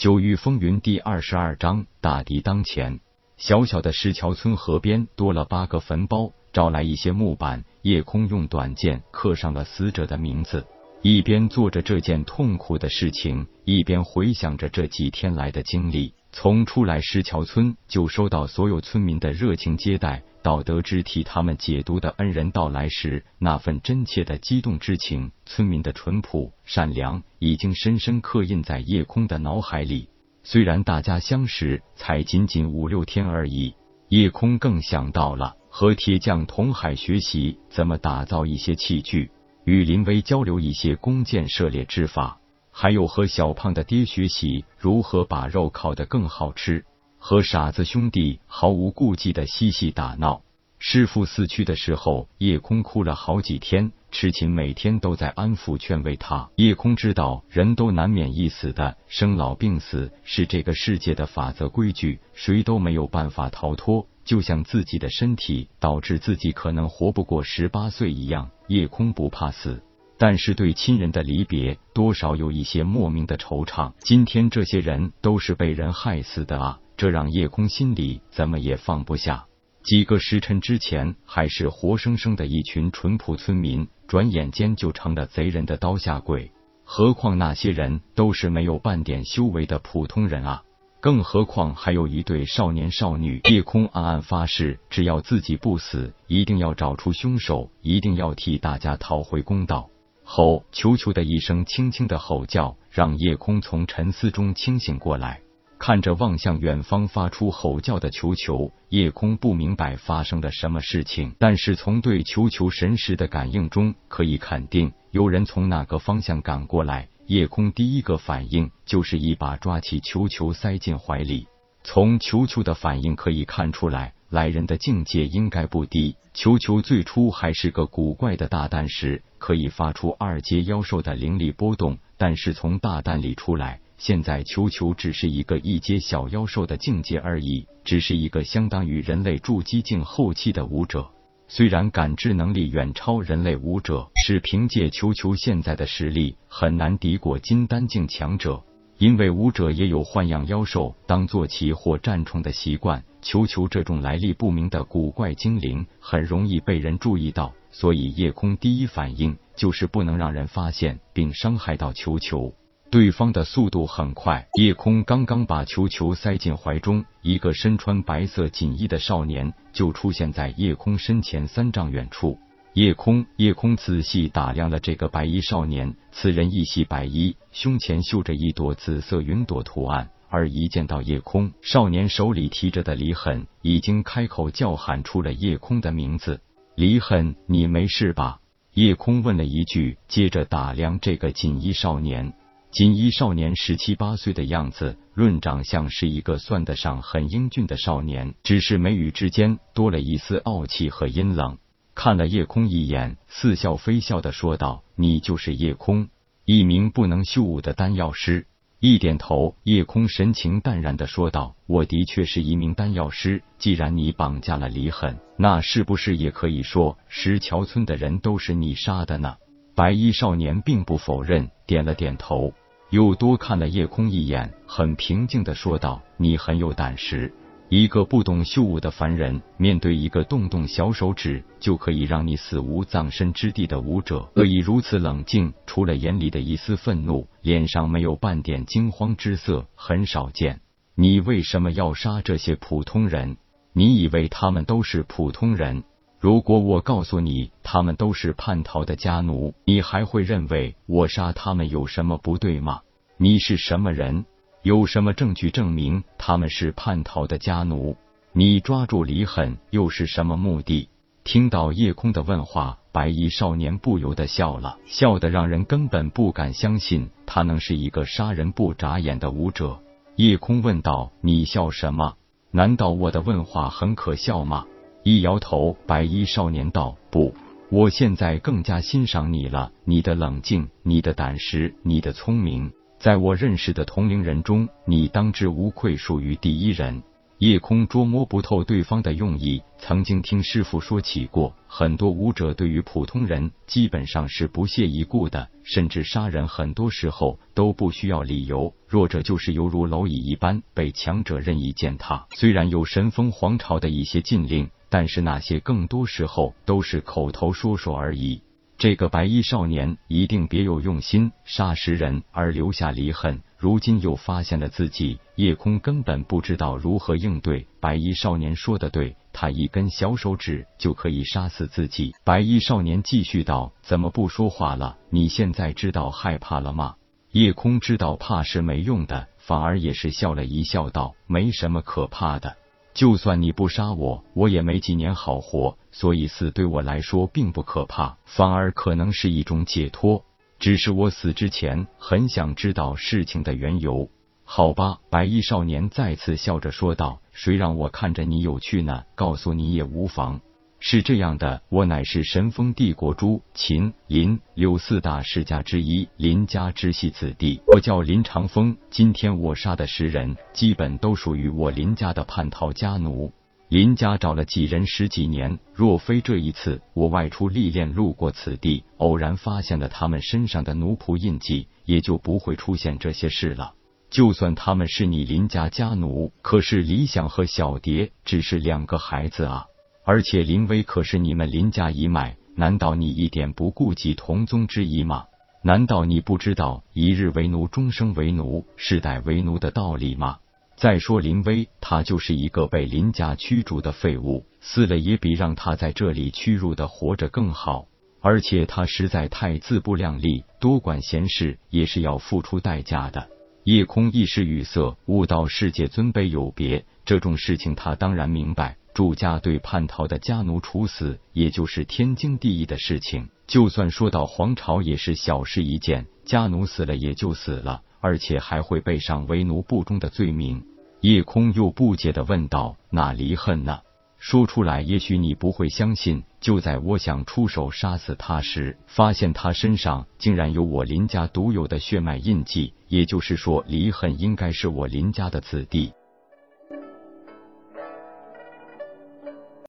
九域风云第二十二章大敌当前。小小的石桥村河边多了八个坟包，找来一些木板，夜空用短剑刻上了死者的名字。一边做着这件痛苦的事情，一边回想着这几天来的经历。从出来石桥村就收到所有村民的热情接待，到得知替他们解毒的恩人到来时，那份真切的激动之情，村民的淳朴善良已经深深刻印在夜空的脑海里。虽然大家相识才仅仅五六天而已，夜空更想到了和铁匠同海学习怎么打造一些器具，与林威交流一些弓箭射猎之法。还有和小胖的爹学习如何把肉烤得更好吃，和傻子兄弟毫无顾忌的嬉戏打闹。师傅死去的时候，夜空哭了好几天，痴情每天都在安抚劝慰他。夜空知道人都难免一死的，生老病死是这个世界的法则规矩，谁都没有办法逃脱。就像自己的身体导致自己可能活不过十八岁一样，夜空不怕死。但是对亲人的离别，多少有一些莫名的惆怅。今天这些人都是被人害死的啊，这让叶空心里怎么也放不下。几个时辰之前还是活生生的一群淳朴村民，转眼间就成了贼人的刀下鬼。何况那些人都是没有半点修为的普通人啊！更何况还有一对少年少女。叶空暗暗发誓，只要自己不死，一定要找出凶手，一定要替大家讨回公道。吼！球球的一声轻轻的吼叫，让夜空从沉思中清醒过来。看着望向远方发出吼叫的球球，夜空不明白发生了什么事情，但是从对球球神识的感应中，可以肯定有人从那个方向赶过来。夜空第一个反应就是一把抓起球球塞进怀里。从球球的反应可以看出来。来人的境界应该不低。球球最初还是个古怪的大蛋时，可以发出二阶妖兽的灵力波动，但是从大蛋里出来，现在球球只是一个一阶小妖兽的境界而已，只是一个相当于人类筑基境后期的武者。虽然感知能力远超人类武者，是凭借球球现在的实力，很难敌过金丹境强者。因为武者也有豢养妖兽当坐骑或战宠的习惯，球球这种来历不明的古怪精灵很容易被人注意到，所以夜空第一反应就是不能让人发现并伤害到球球。对方的速度很快，夜空刚刚把球球塞进怀中，一个身穿白色锦衣的少年就出现在夜空身前三丈远处。夜空，夜空仔细打量了这个白衣少年。此人一袭白衣，胸前绣着一朵紫色云朵图案。而一见到夜空，少年手里提着的离恨已经开口叫喊出了夜空的名字。离恨，你没事吧？夜空问了一句，接着打量这个锦衣少年。锦衣少年十七八岁的样子，论长相是一个算得上很英俊的少年，只是眉宇之间多了一丝傲气和阴冷。看了夜空一眼，似笑非笑的说道：“你就是夜空，一名不能修武的丹药师。”一点头，夜空神情淡然的说道：“我的确是一名丹药师。既然你绑架了李狠，那是不是也可以说石桥村的人都是你杀的呢？”白衣少年并不否认，点了点头，又多看了夜空一眼，很平静的说道：“你很有胆识。”一个不懂秀武的凡人，面对一个动动小手指就可以让你死无葬身之地的武者，可以如此冷静，除了眼里的一丝愤怒，脸上没有半点惊慌之色，很少见。你为什么要杀这些普通人？你以为他们都是普通人？如果我告诉你他们都是叛逃的家奴，你还会认为我杀他们有什么不对吗？你是什么人？有什么证据证明他们是叛逃的家奴？你抓住离恨又是什么目的？听到夜空的问话，白衣少年不由得笑了，笑得让人根本不敢相信他能是一个杀人不眨眼的武者。夜空问道：“你笑什么？难道我的问话很可笑吗？”一摇头，白衣少年道：“不，我现在更加欣赏你了，你的冷静，你的胆识，你的聪明。”在我认识的同龄人中，你当之无愧属于第一人。夜空捉摸不透对方的用意，曾经听师傅说起过，很多武者对于普通人基本上是不屑一顾的，甚至杀人很多时候都不需要理由，弱者就是犹如蝼蚁一般被强者任意践踏。虽然有神风皇朝的一些禁令，但是那些更多时候都是口头说说而已。这个白衣少年一定别有用心，杀十人而留下离恨。如今又发现了自己，夜空根本不知道如何应对。白衣少年说的对，他一根小手指就可以杀死自己。白衣少年继续道：“怎么不说话了？你现在知道害怕了吗？”夜空知道怕是没用的，反而也是笑了一笑，道：“没什么可怕的。”就算你不杀我，我也没几年好活，所以死对我来说并不可怕，反而可能是一种解脱。只是我死之前很想知道事情的缘由。好吧，白衣少年再次笑着说道：“谁让我看着你有趣呢？告诉你也无妨。”是这样的，我乃是神风帝国朱、秦、林、柳四大世家之一，林家支系子弟。我叫林长风。今天我杀的十人，基本都属于我林家的叛逃家奴。林家找了几人十几年，若非这一次我外出历练，路过此地，偶然发现了他们身上的奴仆印记，也就不会出现这些事了。就算他们是你林家家奴，可是李想和小蝶只是两个孩子啊。而且林威可是你们林家一脉，难道你一点不顾及同宗之谊吗？难道你不知道一日为奴，终生为奴，世代为奴的道理吗？再说林威，他就是一个被林家驱逐的废物，死了也比让他在这里屈辱的活着更好。而且他实在太自不量力，多管闲事也是要付出代价的。夜空一时语塞，悟道世界尊卑有别，这种事情他当然明白。祝家对叛逃的家奴处死，也就是天经地义的事情。就算说到皇朝，也是小事一件。家奴死了也就死了，而且还会背上为奴不忠的罪名。夜空又不解的问道：“那离恨呢？说出来，也许你不会相信。就在我想出手杀死他时，发现他身上竟然有我林家独有的血脉印记，也就是说，离恨应该是我林家的子弟。”